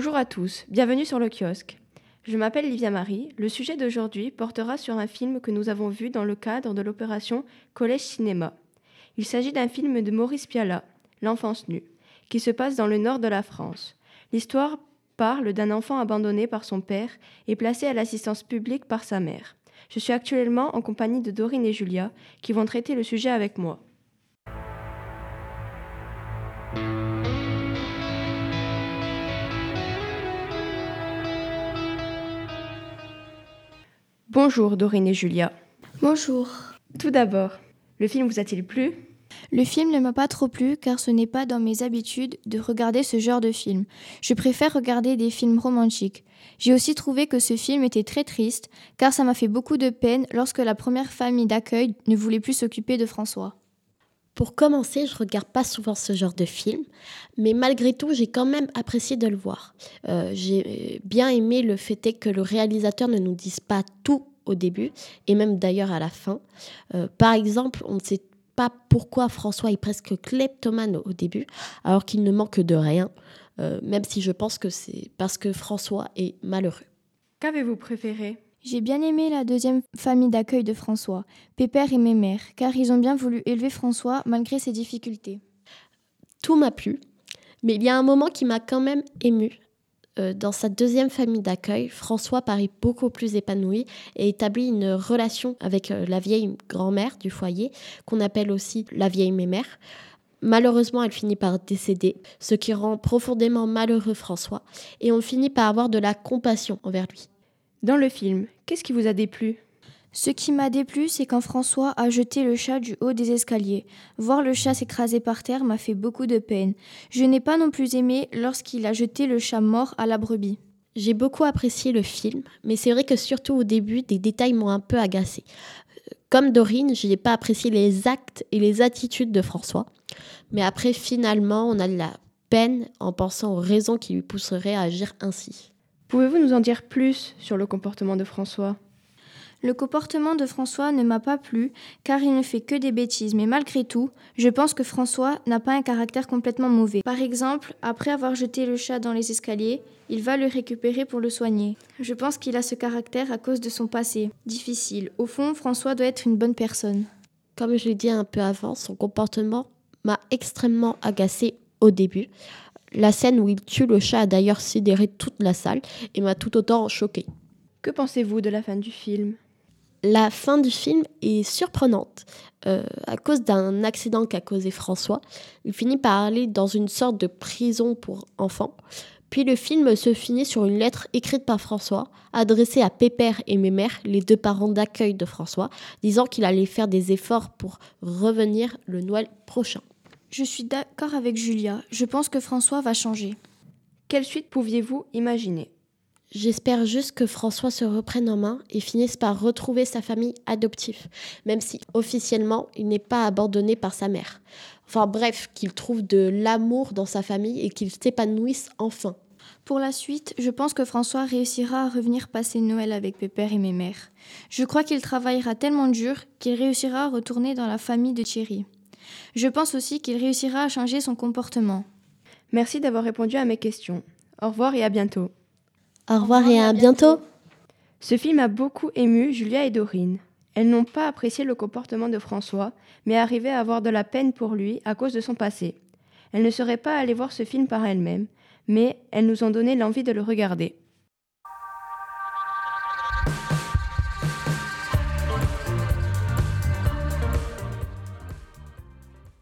Bonjour à tous, bienvenue sur le kiosque. Je m'appelle Livia Marie. Le sujet d'aujourd'hui portera sur un film que nous avons vu dans le cadre de l'opération Collège Cinéma. Il s'agit d'un film de Maurice Pialat, L'enfance nue, qui se passe dans le nord de la France. L'histoire parle d'un enfant abandonné par son père et placé à l'assistance publique par sa mère. Je suis actuellement en compagnie de Dorine et Julia qui vont traiter le sujet avec moi. Bonjour Dorine et Julia. Bonjour. Tout d'abord, le film vous a-t-il plu? Le film ne m'a pas trop plu car ce n'est pas dans mes habitudes de regarder ce genre de film. Je préfère regarder des films romantiques. J'ai aussi trouvé que ce film était très triste car ça m'a fait beaucoup de peine lorsque la première famille d'accueil ne voulait plus s'occuper de François. Pour commencer, je regarde pas souvent ce genre de film, mais malgré tout, j'ai quand même apprécié de le voir. Euh, j'ai bien aimé le fait que le réalisateur ne nous dise pas tout au début, et même d'ailleurs à la fin. Euh, par exemple, on ne sait pas pourquoi François est presque kleptomane au début, alors qu'il ne manque de rien, euh, même si je pense que c'est parce que François est malheureux. Qu'avez-vous préféré? J'ai bien aimé la deuxième famille d'accueil de François, Pépère et Mémère, car ils ont bien voulu élever François malgré ses difficultés. Tout m'a plu, mais il y a un moment qui m'a quand même ému. Euh, dans sa deuxième famille d'accueil, François paraît beaucoup plus épanoui et établit une relation avec euh, la vieille grand-mère du foyer, qu'on appelle aussi la vieille mémère. Malheureusement, elle finit par décéder, ce qui rend profondément malheureux François, et on finit par avoir de la compassion envers lui. Dans le film, qu'est-ce qui vous a déplu? Ce qui m'a déplu, c'est quand François a jeté le chat du haut des escaliers. Voir le chat s'écraser par terre m'a fait beaucoup de peine. Je n'ai pas non plus aimé lorsqu'il a jeté le chat mort à la brebis. J'ai beaucoup apprécié le film, mais c'est vrai que surtout au début, des détails m'ont un peu agacé. Comme Dorine, je n'ai pas apprécié les actes et les attitudes de François. Mais après, finalement, on a de la peine en pensant aux raisons qui lui pousseraient à agir ainsi. Pouvez-vous nous en dire plus sur le comportement de François? Le comportement de François ne m'a pas plu car il ne fait que des bêtises, mais malgré tout, je pense que François n'a pas un caractère complètement mauvais. Par exemple, après avoir jeté le chat dans les escaliers, il va le récupérer pour le soigner. Je pense qu'il a ce caractère à cause de son passé. Difficile. Au fond, François doit être une bonne personne. Comme je l'ai dit un peu avant, son comportement m'a extrêmement agacé au début. La scène où il tue le chat a d'ailleurs sidéré toute la salle et m'a tout autant choqué. Que pensez-vous de la fin du film? La fin du film est surprenante. Euh, à cause d'un accident qu'a causé François, il finit par aller dans une sorte de prison pour enfants. Puis le film se finit sur une lettre écrite par François, adressée à Pépère et Mémère, les deux parents d'accueil de François, disant qu'il allait faire des efforts pour revenir le Noël prochain. Je suis d'accord avec Julia. Je pense que François va changer. Quelle suite pouviez-vous imaginer? J'espère juste que François se reprenne en main et finisse par retrouver sa famille adoptive, même si officiellement il n'est pas abandonné par sa mère. Enfin bref, qu'il trouve de l'amour dans sa famille et qu'il s'épanouisse enfin. Pour la suite, je pense que François réussira à revenir passer Noël avec Pépère et mes mères. Je crois qu'il travaillera tellement dur qu'il réussira à retourner dans la famille de Thierry. Je pense aussi qu'il réussira à changer son comportement. Merci d'avoir répondu à mes questions. Au revoir et à bientôt. Au revoir et à bientôt. Ce film a beaucoup ému Julia et Dorine. Elles n'ont pas apprécié le comportement de François, mais arrivaient à avoir de la peine pour lui à cause de son passé. Elles ne seraient pas allées voir ce film par elles-mêmes, mais elles nous ont donné l'envie de le regarder.